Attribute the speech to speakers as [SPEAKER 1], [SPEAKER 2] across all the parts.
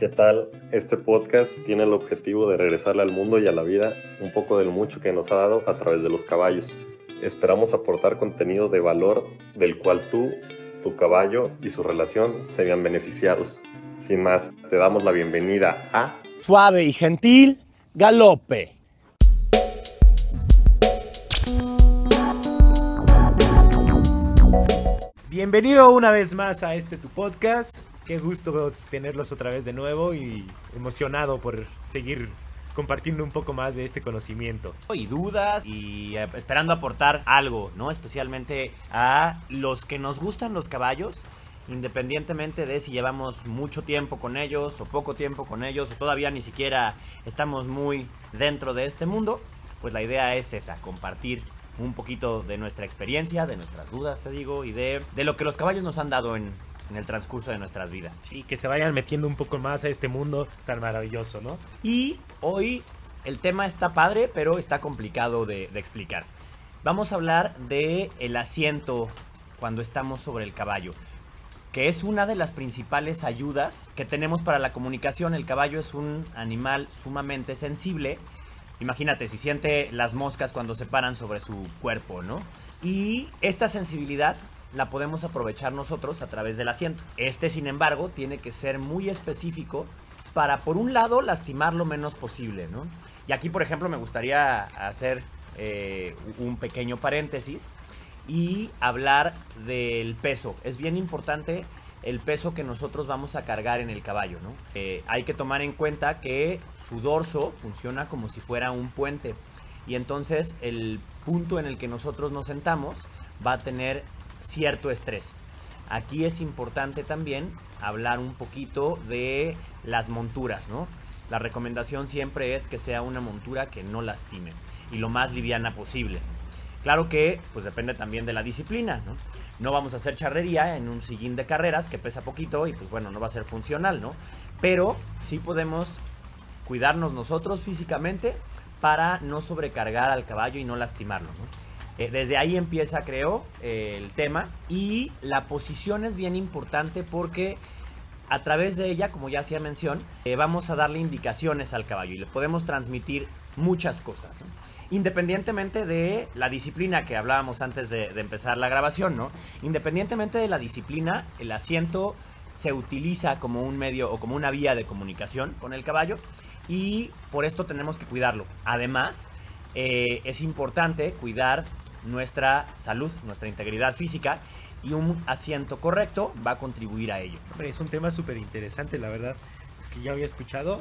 [SPEAKER 1] ¿Qué tal? Este podcast tiene el objetivo de regresarle al mundo y a la vida un poco del mucho que nos ha dado a través de los caballos. Esperamos aportar contenido de valor del cual tú, tu caballo y su relación se vean beneficiados. Sin más, te damos la bienvenida a
[SPEAKER 2] Suave y gentil, galope. Bienvenido una vez más a este tu podcast. Qué gusto tenerlos otra vez de nuevo y emocionado por seguir compartiendo un poco más de este conocimiento.
[SPEAKER 3] y dudas y eh, esperando aportar algo, ¿no? Especialmente a los que nos gustan los caballos, independientemente de si llevamos mucho tiempo con ellos o poco tiempo con ellos o todavía ni siquiera estamos muy dentro de este mundo, pues la idea es esa, compartir un poquito de nuestra experiencia, de nuestras dudas, te digo, y de, de lo que los caballos nos han dado en, en el transcurso de nuestras vidas.
[SPEAKER 2] Y que se vayan metiendo un poco más a este mundo tan maravilloso, ¿no?
[SPEAKER 3] Y hoy el tema está padre, pero está complicado de, de explicar. Vamos a hablar de el asiento cuando estamos sobre el caballo, que es una de las principales ayudas que tenemos para la comunicación. El caballo es un animal sumamente sensible. Imagínate, si siente las moscas cuando se paran sobre su cuerpo, ¿no? Y esta sensibilidad la podemos aprovechar nosotros a través del asiento. Este, sin embargo, tiene que ser muy específico para, por un lado, lastimar lo menos posible, ¿no? Y aquí, por ejemplo, me gustaría hacer eh, un pequeño paréntesis y hablar del peso. Es bien importante el peso que nosotros vamos a cargar en el caballo, ¿no? Eh, hay que tomar en cuenta que su dorso funciona como si fuera un puente y entonces el punto en el que nosotros nos sentamos va a tener cierto estrés. Aquí es importante también hablar un poquito de las monturas, ¿no? La recomendación siempre es que sea una montura que no lastime y lo más liviana posible. Claro que, pues depende también de la disciplina, ¿no? No vamos a hacer charrería en un sillín de carreras que pesa poquito y pues bueno, no va a ser funcional, ¿no? Pero sí podemos cuidarnos nosotros físicamente para no sobrecargar al caballo y no lastimarlo, ¿no? Eh, desde ahí empieza, creo, el tema. Y la posición es bien importante porque a través de ella, como ya hacía mención, eh, vamos a darle indicaciones al caballo y le podemos transmitir muchas cosas. Independientemente de la disciplina que hablábamos antes de, de empezar la grabación, ¿no? Independientemente de la disciplina, el asiento se utiliza como un medio o como una vía de comunicación con el caballo y por esto tenemos que cuidarlo. Además, eh, es importante cuidar nuestra salud, nuestra integridad física y un asiento correcto va a contribuir a ello.
[SPEAKER 2] Es un tema súper interesante, la verdad. Es que ya había escuchado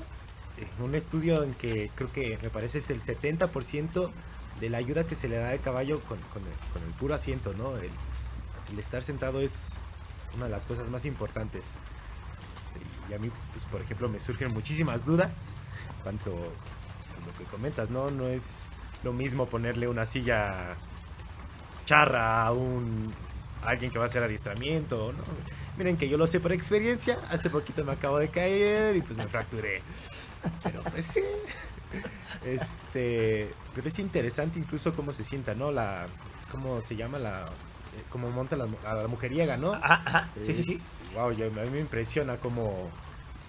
[SPEAKER 2] eh, un estudio en que creo que me parece es el 70% de la ayuda que se le da al caballo con, el, con el puro asiento, ¿no? El, estar sentado es una de las cosas más importantes. Y a mí, pues, por ejemplo, me surgen muchísimas dudas cuanto a lo que comentas, ¿no? No es lo mismo ponerle una silla charra a un a alguien que va a hacer adiestramiento, ¿no? Miren que yo lo sé por experiencia, hace poquito me acabo de caer y pues me fracturé. Pero pues sí. Este, pero es interesante incluso cómo se sienta, ¿no? La cómo se llama la eh, cómo monta la, a la mujeriega, ¿no?
[SPEAKER 3] Ajá, ajá, sí, sí, sí.
[SPEAKER 2] Wow, yo, a mí me impresiona cómo, cómo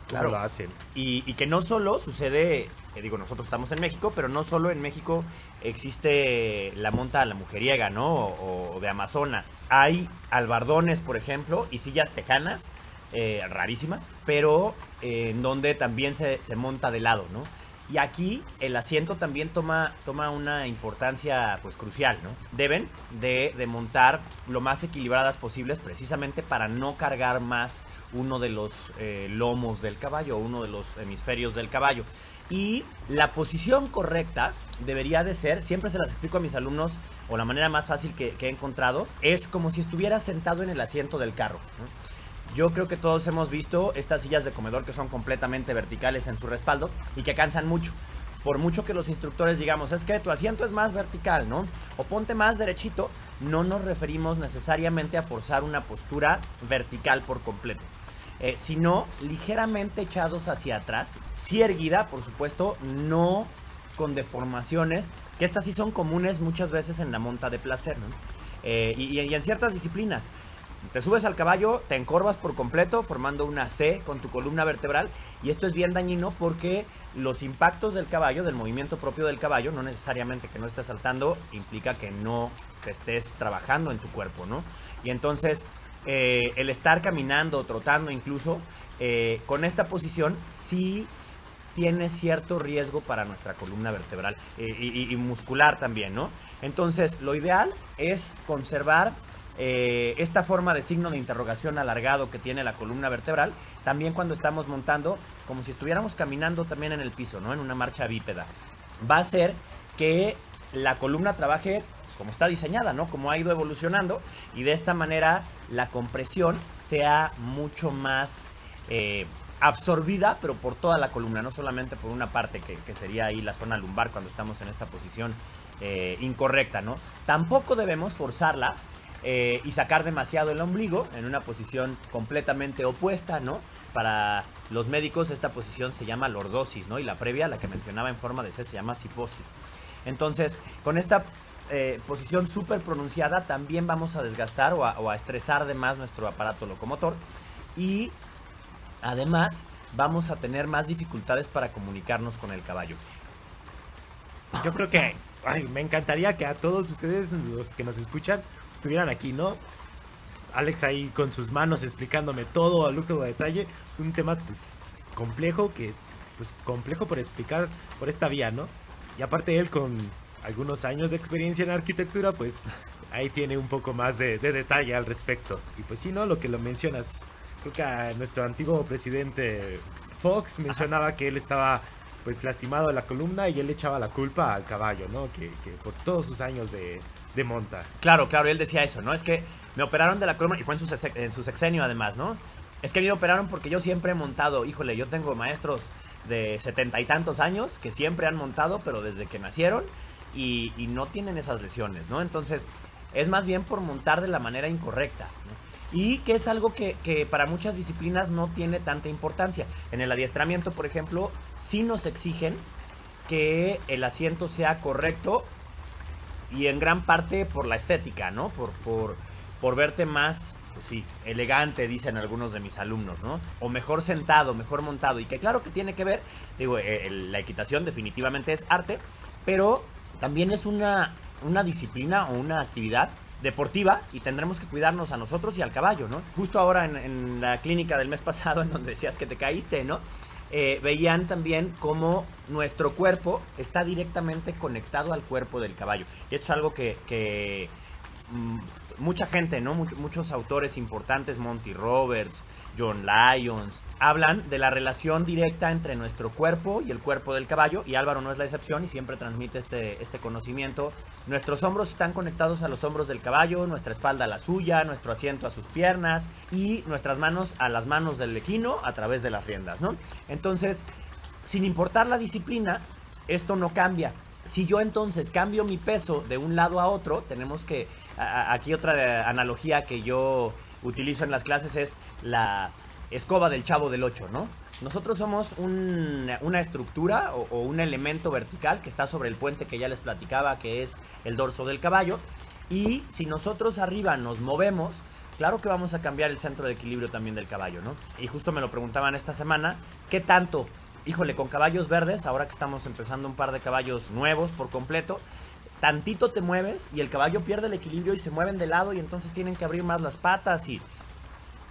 [SPEAKER 3] Claro.
[SPEAKER 2] lo hacen.
[SPEAKER 3] Y, y que no solo sucede, eh, digo, nosotros estamos en México, pero no solo en México existe la monta a la mujeriega, ¿no? O, de Amazona. Hay albardones, por ejemplo, y sillas tejanas, eh, rarísimas, pero eh, en donde también se, se monta de lado, ¿no? Y aquí el asiento también toma, toma una importancia pues crucial, ¿no? Deben de, de montar lo más equilibradas posibles precisamente para no cargar más uno de los eh, lomos del caballo, uno de los hemisferios del caballo. Y la posición correcta debería de ser, siempre se las explico a mis alumnos, o la manera más fácil que, he encontrado, es como si estuviera sentado en el asiento del carro. Yo creo que todos hemos visto estas sillas de comedor que son completamente verticales en su respaldo y que cansan mucho. Por mucho que los instructores digamos, es que tu asiento es más vertical, ¿no? O ponte más derechito, no nos referimos necesariamente a forzar una postura vertical por completo. Eh, sino ligeramente echados hacia atrás, sí erguida, por supuesto, no con deformaciones, que estas sí son comunes muchas veces en la monta de placer, ¿no? Eh, y, y en ciertas disciplinas. Te subes al caballo, te encorvas por completo, formando una C con tu columna vertebral. Y esto es bien dañino porque los impactos del caballo, del movimiento propio del caballo, no necesariamente que no estés saltando, implica que no te estés trabajando en tu cuerpo, ¿no? Y entonces, eh, el estar caminando, trotando incluso, eh, con esta posición sí tiene cierto riesgo para nuestra columna vertebral eh, y, y muscular también, ¿no? Entonces, lo ideal es conservar esta forma de signo de interrogación alargado que tiene la columna vertebral, también cuando estamos montando, como si estuviéramos caminando también en el piso, ¿no? En una marcha bípeda. Va a hacer que la columna trabaje como está diseñada, ¿no? Como ha ido evolucionando y de esta manera la compresión sea mucho más eh, absorbida, pero por toda la columna, no solamente por una parte que, sería ahí la zona lumbar cuando estamos en esta posición eh, incorrecta, ¿no? Tampoco debemos forzarla eh, y sacar demasiado el ombligo en una posición completamente opuesta, ¿no? Para los médicos esta posición se llama lordosis, ¿no? Y la previa, la que mencionaba en forma de C, se llama sifosis. Entonces, con esta eh, posición súper pronunciada también vamos a desgastar o a, estresar de más nuestro aparato locomotor y además vamos a tener más dificultades para comunicarnos con el caballo.
[SPEAKER 2] Yo creo que ay, me encantaría que a todos ustedes, los que nos escuchan, estuvieran aquí, ¿no? Alex ahí con sus manos explicándome todo a lujo de detalle. Un tema pues complejo que pues complejo por explicar por esta vía, ¿no? Y aparte él con algunos años de experiencia en arquitectura, pues ahí tiene un poco más de, detalle al respecto. Y pues sí, ¿no? Lo que lo mencionas. Creo que nuestro antiguo presidente Fox mencionaba que él estaba pues lastimado de la columna y él echaba la culpa al caballo, ¿no? Que, que por todos sus años de, de monta.
[SPEAKER 3] Claro, claro, él decía eso, ¿no? Es que me operaron de la columna y fue en su, en su sexenio además, ¿no? Es que me operaron porque yo siempre he montado, híjole, yo tengo maestros de setenta y tantos años que siempre han montado, pero desde que nacieron y, no tienen esas lesiones, ¿no? Entonces, es más bien por montar de la manera incorrecta. Y que es algo que, que, para muchas disciplinas no tiene tanta importancia. En el adiestramiento, por ejemplo, sí nos exigen que el asiento sea correcto y en gran parte por la estética, ¿no? Por, por, por verte más, pues sí, elegante, dicen algunos de mis alumnos, ¿no? O mejor sentado, mejor montado. Y que claro que tiene que ver, digo, eh, la equitación definitivamente es arte, pero también es una, una disciplina o una actividad deportiva y tendremos que cuidarnos a nosotros y al caballo, ¿no? Justo ahora en, la clínica del mes pasado, en donde decías que te caíste, ¿no? Eh, veían también cómo nuestro cuerpo está directamente conectado al cuerpo del caballo. Y esto es algo que, mm, mucha gente, ¿no? muchos autores importantes, Monty Roberts, John Lyons, hablan de la relación directa entre nuestro cuerpo y el cuerpo del caballo, y Álvaro no es la excepción y siempre transmite este, este conocimiento. Nuestros hombros están conectados a los hombros del caballo, nuestra espalda a la suya, nuestro asiento a sus piernas y nuestras manos a las manos del equino a través de las riendas, ¿no? Entonces, sin importar la disciplina, esto no cambia. Si yo entonces cambio mi peso de un lado a otro, tenemos que, aquí otra analogía que yo utilizo en las clases es la escoba del chavo del 8, ¿no? Nosotros somos una estructura o, un elemento vertical que está sobre el puente que ya les platicaba, que es el dorso del caballo. Y si nosotros arriba nos movemos, claro que vamos a cambiar el centro de equilibrio también del caballo, ¿no? Y justo me lo preguntaban esta semana, ¿qué tanto? Híjole, con caballos verdes, ahora que estamos empezando un par de caballos nuevos por completo, tantito te mueves y el caballo pierde el equilibrio y se mueven de lado y entonces tienen que abrir más las patas y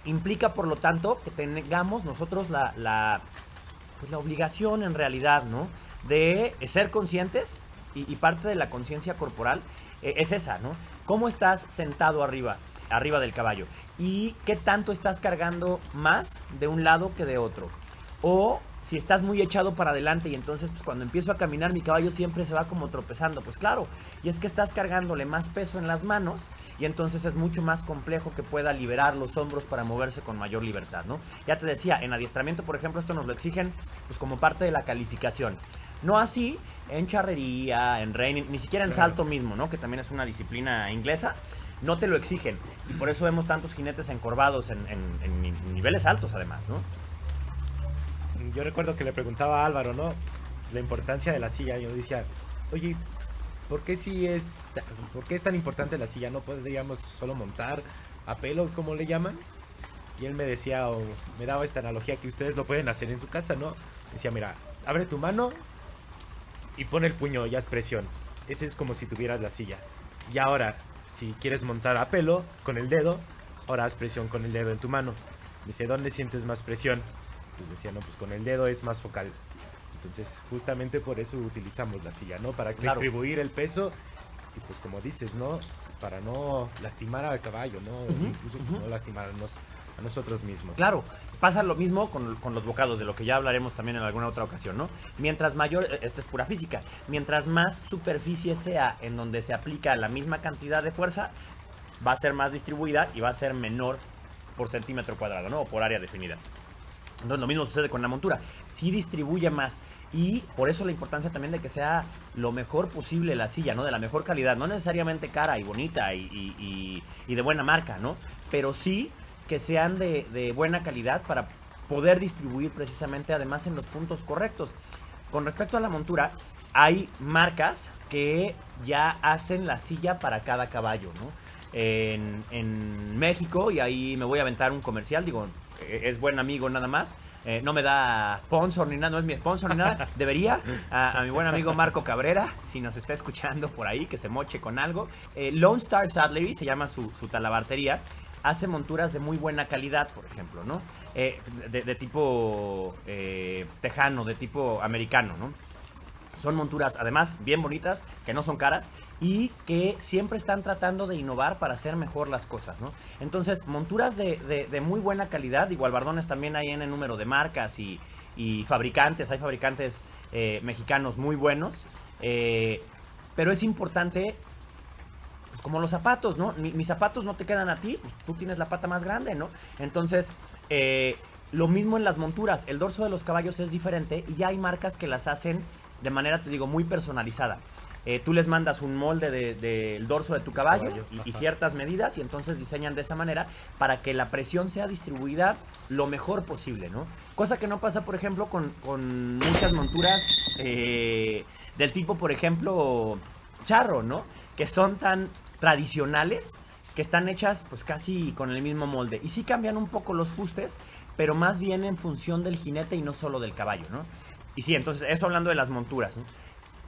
[SPEAKER 3] implica por lo tanto que tengamos nosotros la, la, pues, la obligación en realidad, ¿no? De ser conscientes y, parte de la conciencia corporal eh, es esa, ¿no? ¿Cómo estás sentado arriba, arriba del caballo? ¿Y qué tanto estás cargando más de un lado que de otro? O si estás muy echado para adelante y entonces pues, cuando empiezo a caminar mi caballo siempre se va como tropezando, pues claro, y es que estás cargándole más peso en las manos y entonces es mucho más complejo que pueda liberar los hombros para moverse con mayor libertad, ¿no? Ya te decía, en adiestramiento, por ejemplo, esto nos lo exigen pues como parte de la calificación. No así en charrería, en reining, ni siquiera en salto mismo, ¿no? Que también es una disciplina inglesa no te lo exigen. Y por eso vemos tantos jinetes encorvados en, en niveles altos, además, ¿no?
[SPEAKER 2] Yo recuerdo que le preguntaba a Álvaro, ¿no? La importancia de la silla. Yo decía, oye, ¿por qué si es, por qué es tan importante la silla? ¿No podríamos solo montar a pelo, como le llaman. Y él me decía, o me daba esta analogía que ustedes lo pueden hacer en su casa, ¿no? Decía, mira, abre tu mano y pone el puño, ya es presión. Eso es como si tuvieras la silla. Y ahora, si quieres montar a pelo con el dedo, ahora haz presión con el dedo en tu mano. Dice, ¿dónde sientes más presión? Pues decía, no, pues con el dedo es más focal. Entonces, justamente por eso utilizamos la silla, ¿no? Para
[SPEAKER 3] Claro.
[SPEAKER 2] distribuir el peso y pues como dices, ¿no? Para no lastimar al caballo, ¿no?
[SPEAKER 3] Ujú,
[SPEAKER 2] Incluso pues,
[SPEAKER 3] ujú.
[SPEAKER 2] no lastimarnos a nosotros mismos.
[SPEAKER 3] Claro, pasa lo mismo con, con los bocados, de lo que ya hablaremos también en alguna otra ocasión, ¿no? Mientras mayor, eh, esto es pura física, mientras más superficie sea en donde se aplica la misma cantidad de fuerza, va a ser más distribuida y va a ser menor por centímetro cuadrado, ¿no? O por área definida. Entonces lo mismo sucede con la montura. Sí distribuye más. Y por eso la importancia también de que sea lo mejor posible la silla, ¿no? De la mejor calidad. No necesariamente cara y bonita y, de buena marca, ¿no? Pero sí que sean de, de buena calidad para poder distribuir precisamente además en los puntos correctos. Con respecto a la montura, hay marcas que ya hacen la silla para cada caballo, ¿no? En, en México, y ahí me voy a aventar un comercial, digo, eh, es buen amigo nada más. eh, no me da sponsor ni nada, no es mi sponsor ni nada. Debería. A, a mi buen amigo Marco Cabrera, si nos está escuchando por ahí, que se moche con algo. Eh, Lone Star Saddlery se llama su, su talabartería. Hace monturas de muy buena calidad, por ejemplo, ¿no? Eh, de, de tipo tejano, de tipo americano, ¿no? Son monturas, además, bien bonitas, que no son caras y que siempre están tratando de innovar para hacer mejor las cosas, ¿no? Entonces, monturas de, de- muy buena calidad, igual bardones también hay en el número de marcas y, y fabricantes, hay fabricantes eh, mexicanos muy buenos, eh, pero es importante, pues, como los zapatos, ¿no? Mi- mis zapatos no te quedan a ti, pues, tú tienes la pata más grande, ¿no? Entonces, eh, lo mismo en las monturas, el dorso de los caballos es diferente y hay marcas que las hacen de manera, te digo, muy personalizada. Eh, tú les mandas un molde de- del dorso de tu caballo,
[SPEAKER 2] Caballo,
[SPEAKER 3] y- ciertas medidas y entonces diseñan de esa manera para que la presión sea distribuida lo mejor posible, ¿no? Cosa que no pasa, por ejemplo, con, con muchas monturas eh, del tipo, por ejemplo, charro, ¿no? Que son tan tradicionales que están hechas pues casi con el mismo molde. Y sí cambian un poco los fustes, pero más bien en función del jinete y no solo del caballo, ¿no? Y sí, entonces, esto hablando de las monturas, ¿no?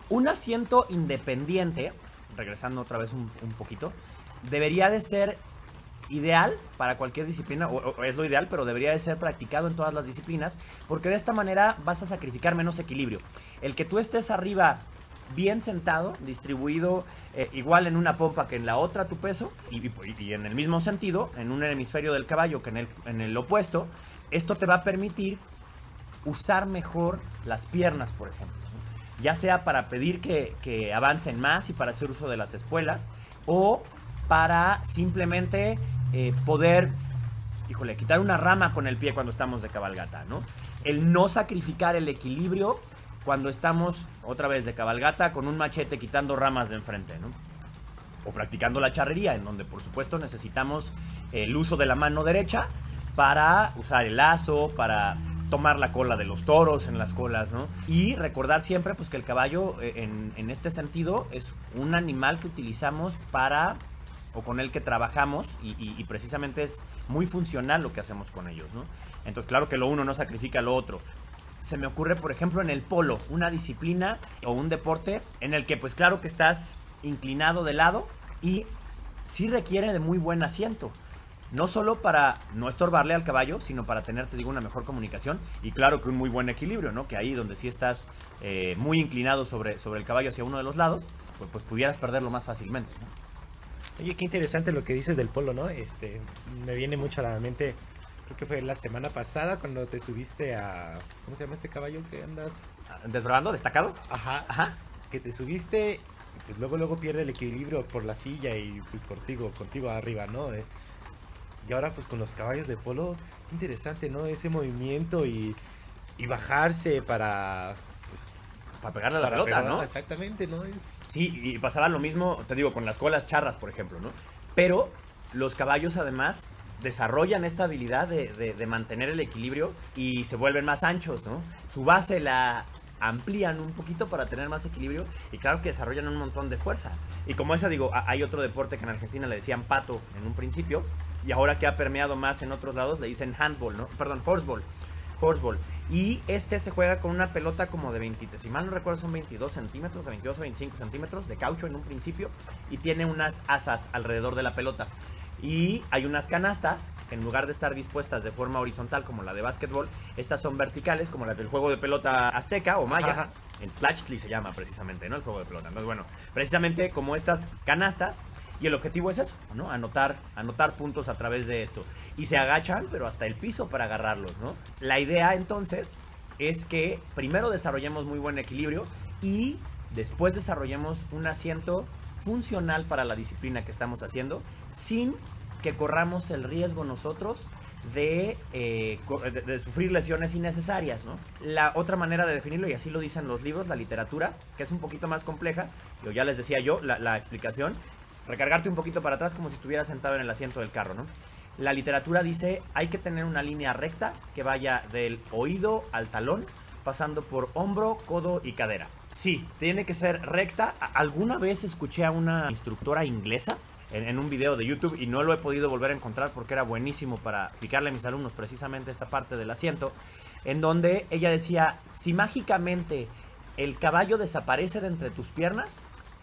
[SPEAKER 3] Un asiento independiente, regresando otra vez un, poquito, debería de ser ideal para cualquier disciplina, o, es lo ideal, pero debería de ser practicado en todas las disciplinas, porque de esta manera vas a sacrificar menos equilibrio. El que tú estés arriba bien sentado, distribuido eh, igual en una pompa que en la otra tu peso, y, y- y en el mismo sentido, en un hemisferio del caballo que en el, en el opuesto, esto te va a permitir usar mejor las piernas, por ejemplo. Ya sea para pedir que, que avancen más y para hacer uso de las espuelas, o para simplemente eh, poder, híjole, quitar una rama con el pie cuando estamos de cabalgata, ¿no? El no sacrificar el equilibrio cuando estamos otra vez de cabalgata con un machete quitando ramas de enfrente, ¿no? O practicando la charrería, en donde por supuesto necesitamos el uso de la mano derecha para usar el lazo, para tomar la cola de los toros en las colas, ¿no? Y recordar siempre pues que el caballo eh, en, este sentido es un animal que utilizamos para o con el que trabajamos y- y precisamente es muy funcional lo que hacemos con ellos, ¿no? Entonces claro que lo uno no sacrifica lo otro. Se me ocurre, por ejemplo, en el polo, una disciplina o un deporte en el que pues claro que estás inclinado de lado y sí requiere de muy buen asiento. No solo para no estorbarle al caballo, sino para tener, te digo, una mejor comunicación y claro que un muy buen equilibrio, ¿no? Que ahí donde sí estás eh, muy inclinado sobre, sobre el caballo hacia uno de los lados, pues, pues pudieras perderlo más fácilmente. ¿no?
[SPEAKER 2] Oye, qué interesante lo que dices del polo, ¿no? Este, me viene mucho a la mente, creo que fue la semana pasada cuando te subiste a, ¿cómo se llama este caballo que andas?
[SPEAKER 3] Desbravando, destacado.
[SPEAKER 2] Ajá,
[SPEAKER 3] Ajá.
[SPEAKER 2] que te subiste, y pues luego luego pierde el equilibrio por la silla y pues contigo, contigo arriba, ¿no? Eh, Y ahora pues con los caballos de polo, interesante, ¿no? Ese movimiento y, y bajarse para, pues,
[SPEAKER 3] Para pegarle a la pelota, ¿no?
[SPEAKER 2] Exactamente, ¿no? Es,
[SPEAKER 3] Sí, y pasaba lo mismo, te digo, con las colas charras, por ejemplo, ¿no? Pero los caballos además desarrollan esta habilidad de, de- de mantener el equilibrio y se vuelven más anchos, ¿no? Su base la amplían un poquito para tener más equilibrio y claro que desarrollan un montón de fuerza. Y como esa, digo, hay otro deporte que en Argentina le decían pato en un principio, y ahora que ha permeado más en otros lados le dicen handball, ¿no? Perdón, horseball. Horseball. Y este se juega con una pelota como de 20, si mal no recuerdo son 22 centímetros, de 22 a 25 centímetros de caucho en un principio y tiene unas asas alrededor de la pelota. Y hay unas canastas que en lugar de estar dispuestas de forma horizontal como la de básquetbol, estas son verticales como las del juego de pelota azteca o maya.
[SPEAKER 2] Ajá.
[SPEAKER 3] En Tlachtli se llama precisamente, ¿no? El juego de pelota. Entonces, bueno, precisamente como estas canastas y el objetivo es eso, ¿no? Anotar, anotar puntos a través de esto. Y se agachan, pero hasta el piso para agarrarlos, ¿no? La idea entonces es que primero desarrollemos muy buen equilibrio y después desarrollemos un asiento funcional para la disciplina que estamos haciendo sin que corramos el riesgo nosotros de, eh, sufrir lesiones innecesarias, ¿no? La otra manera de definirlo, y así lo dicen los libros, la literatura, que es un poquito más compleja, yo ya les decía yo, la explicación, recargarte un poquito para atrás como si estuvieras sentado en el asiento del carro, ¿no? La literatura dice hay que tener una línea recta que vaya del oído al talón, pasando por hombro, codo y cadera. Sí, tiene que ser recta. Alguna vez escuché a una instructora inglesa en, en un video de YouTube y no lo he podido volver a encontrar porque era buenísimo para explicarle a mis alumnos precisamente esta parte del asiento, en donde ella decía, si mágicamente el caballo desaparece de entre tus piernas,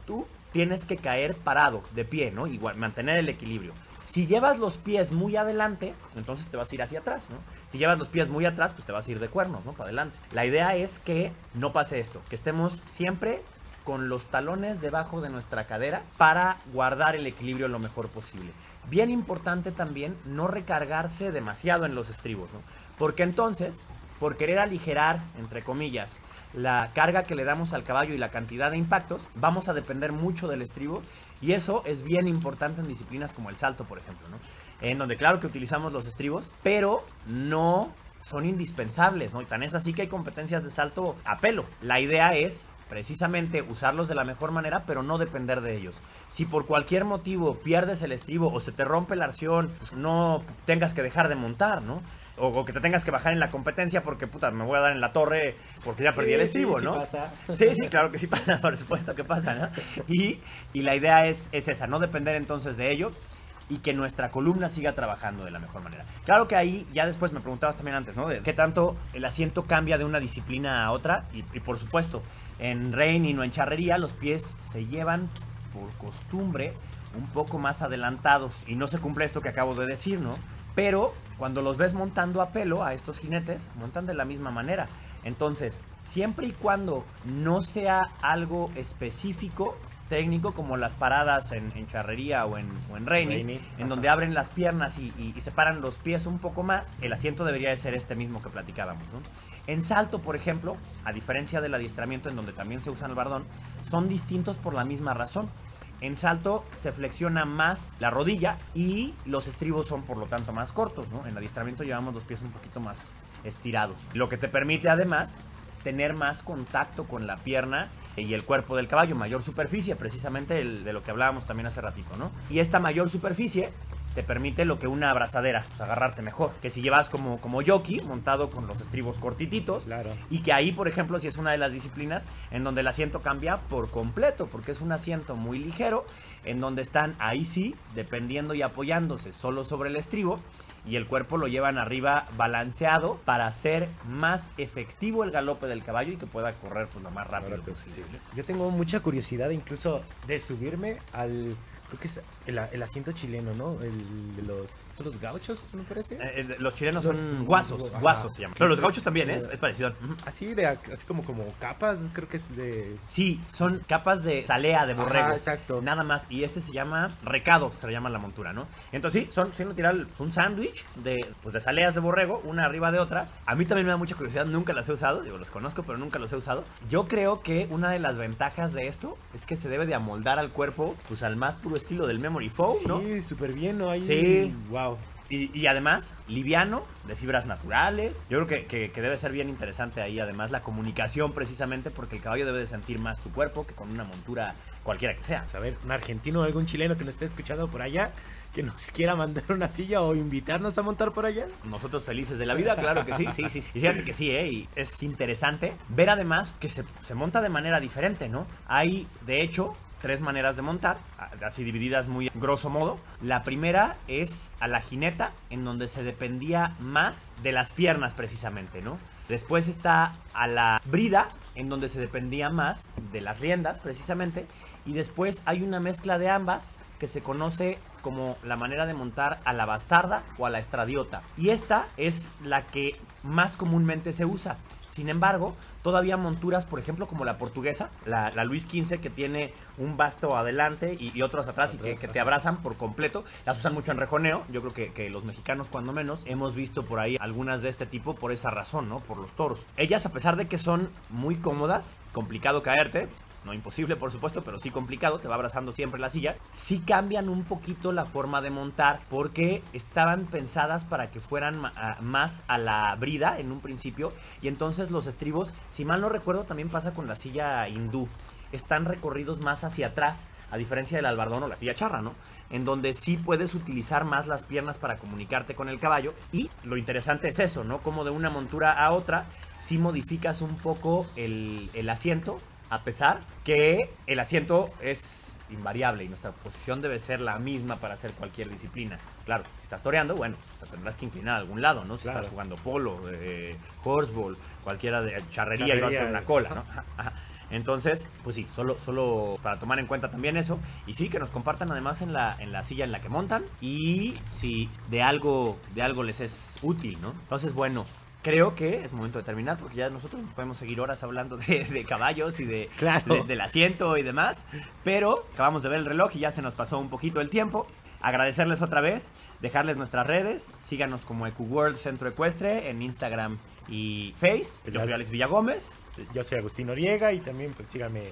[SPEAKER 3] tú tienes que caer parado, de pie, ¿no? Igual, mantener el equilibrio. Si llevas los pies muy adelante, entonces te vas a ir hacia atrás, ¿no? Si llevas los pies muy atrás, pues te vas a ir de cuernos, ¿no? Para adelante. La idea es que no pase esto, que estemos siempre con los talones debajo de nuestra cadera para guardar el equilibrio lo mejor posible. Bien importante también no recargarse demasiado en los estribos, ¿no? Porque entonces, por querer aligerar, entre comillas, la carga que le damos al caballo y la cantidad de impactos, vamos a depender mucho del estribo y eso es bien importante en disciplinas como el salto, por ejemplo, ¿no? En donde claro que utilizamos los estribos, pero no son indispensables, ¿no? Y tan es así que hay competencias de salto a pelo. La idea es precisamente usarlos de la mejor manera, pero no depender de ellos. Si por cualquier motivo pierdes el estribo o se te rompe la arción, pues no tengas que dejar de montar, ¿no? O, o que te tengas que bajar en la competencia porque, puta, me voy a dar en la torre porque ya perdí el estribo,
[SPEAKER 2] sí, sí
[SPEAKER 3] ¿no?
[SPEAKER 2] pasa.
[SPEAKER 3] Sí, sí, claro que sí pasa, por supuesto que pasa, ¿no? Y, y la idea es, es esa, no depender entonces de ello y que nuestra columna siga trabajando de la mejor manera. Claro que ahí, ya después me preguntabas también antes, ¿no? De qué tanto el asiento cambia de una disciplina a otra. Y, y por supuesto, en reining o en charrería, los pies se llevan por costumbre un poco más adelantados. Y no se cumple esto que acabo de decir, ¿no? Pero cuando los ves montando a pelo a estos jinetes, montan de la misma manera. Entonces, siempre y cuando no sea algo específico, técnico, como las paradas en, en charrería o en, o en
[SPEAKER 2] ajá.
[SPEAKER 3] donde abren las piernas y, y- y separan los pies un poco más, el asiento debería de ser este mismo que platicábamos. ¿no? En salto, por ejemplo, a diferencia del adiestramiento en donde también se usa el bardón, son distintos por la misma razón. En salto se flexiona más la rodilla y los estribos son por lo tanto más cortos. En adiestramiento llevamos los pies un poquito más estirados, lo que te permite además tener más contacto con la pierna y el cuerpo del caballo, mayor superficie, precisamente de lo que hablábamos también hace ratito, ¿no? Y esta mayor superficie te permite lo que una abrazadera, pues, agarrarte mejor, que si llevas como, como jockey, montado con los estribos cortititos,
[SPEAKER 2] Claro.
[SPEAKER 3] y que ahí, por ejemplo, si es una de las disciplinas en donde el asiento cambia por completo, porque es un asiento muy ligero, en donde están ahí sí, dependiendo y apoyándose solo sobre el estribo, y el cuerpo lo llevan arriba balanceado para hacer más efectivo el galope del caballo y que pueda correr pues, lo más rápido posible.
[SPEAKER 2] Yo tengo mucha curiosidad incluso de subirme al. Creo que es el, el asiento chileno, ¿no? El de los. ¿Son los gauchos, me parece?
[SPEAKER 3] Eh, los chilenos
[SPEAKER 2] Los-
[SPEAKER 3] son guasos,
[SPEAKER 2] ajá.
[SPEAKER 3] guasos se llaman. Pero los gauchos también, ¿eh? es, parecido.
[SPEAKER 2] Así de así como como capas, creo que es de.
[SPEAKER 3] Sí, son capas de salea de borrego.
[SPEAKER 2] Exacto.
[SPEAKER 3] Nada más. Y este se llama recado, se le llama la montura, ¿no? Entonces sí, son, son literal, un sándwich de, pues, de saleas de borrego, una arriba de otra. A mí también me da mucha curiosidad, nunca las he usado, digo, los conozco, pero nunca los he usado. Yo creo que una de las ventajas de esto es que se debe de amoldar al cuerpo, pues al más puro estilo del Memory Foam, ¿no?
[SPEAKER 2] Sí, súper bien, ¿no? Ahí,
[SPEAKER 3] Sí.
[SPEAKER 2] Wow.
[SPEAKER 3] Y, y además, liviano, de fibras naturales. Yo creo que, que- que debe ser bien interesante ahí, además, la comunicación precisamente, porque el caballo debe de sentir más tu cuerpo que con una montura cualquiera que sea.
[SPEAKER 2] A ver, un argentino o algún chileno que nos esté escuchando por allá, que nos quiera mandar una silla o invitarnos a montar por allá.
[SPEAKER 3] Nosotros felices de la vida, claro que sí, sí, sí. sí. Fíjate que sí, ¿eh? Y es interesante ver además que se, se monta de manera diferente, ¿no? Hay, de hecho, tres maneras de montar, así divididas muy grosso modo. La primera es a la jineta, en donde se dependía más de las piernas precisamente, ¿no? Después está a la brida, en donde se dependía más de las riendas precisamente. Y después hay una mezcla de ambas que se conoce como la manera de montar a la bastarda o a la estradiota. Y esta es la que más comúnmente se usa. Sin embargo, todavía monturas, por ejemplo, como la portuguesa, la, Luis XV, que tiene un basto adelante y, otros atrás y que, te abrazan por completo, las usan mucho en rejoneo. Yo creo que, que, los mexicanos, cuando menos, hemos visto por ahí algunas de este tipo por esa razón, ¿no? Por los toros. Ellas, a pesar de que son muy cómodas, complicado caerte, no imposible por supuesto, pero sí complicado, te va abrazando siempre la silla, sí cambian un poquito la forma de montar porque estaban pensadas para que fueran más a la brida en un principio y entonces los estribos, si mal no recuerdo, también pasa con la silla hindú, están recorridos más hacia atrás, a diferencia del albardón o la silla charra, ¿no? En donde sí puedes utilizar más las piernas para comunicarte con el caballo. Y lo interesante es eso, ¿no? Como de una montura a otra, sí modificas un poco el, el asiento a pesar que el asiento es invariable y nuestra posición debe ser la misma para hacer cualquier disciplina. Claro, si estás toreando, bueno, tendrás que inclinar a algún lado, ¿no? Si estás jugando polo, eh, horseball, cualquiera de charrería, y vas a hacer una cola, ¿no? Entonces, pues sí, solo, solo para tomar en cuenta también eso. Y sí, que nos compartan además en la, en la silla en la que montan. Y si de algo, de algo les es útil, ¿no? Entonces, bueno, creo que es momento de terminar porque ya nosotros podemos seguir horas hablando de, caballos y de, del asiento y demás. Pero acabamos de ver el reloj y ya se nos pasó un poquito el tiempo. Agradecerles otra vez, dejarles nuestras redes, síganos como EcuWorld Centro Ecuestre en Instagram y Face. Yo soy Alex Villagómez.
[SPEAKER 2] Yo soy Agustín Noriega y también pues síganme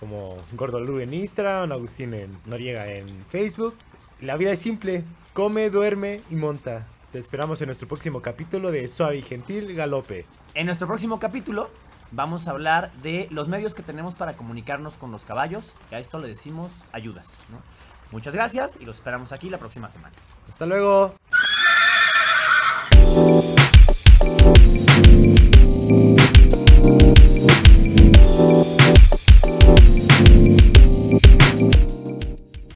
[SPEAKER 2] como Gordolú en Instagram, Agustín en Noriega en Facebook. La vida es simple, come, duerme y monta. Te esperamos en nuestro próximo capítulo de Suave y Gentil Galope.
[SPEAKER 3] En nuestro próximo capítulo vamos a hablar de los medios que tenemos para comunicarnos con los caballos. Y a esto le decimos ayudas. Muchas gracias y los esperamos aquí la próxima semana.
[SPEAKER 2] Hasta luego.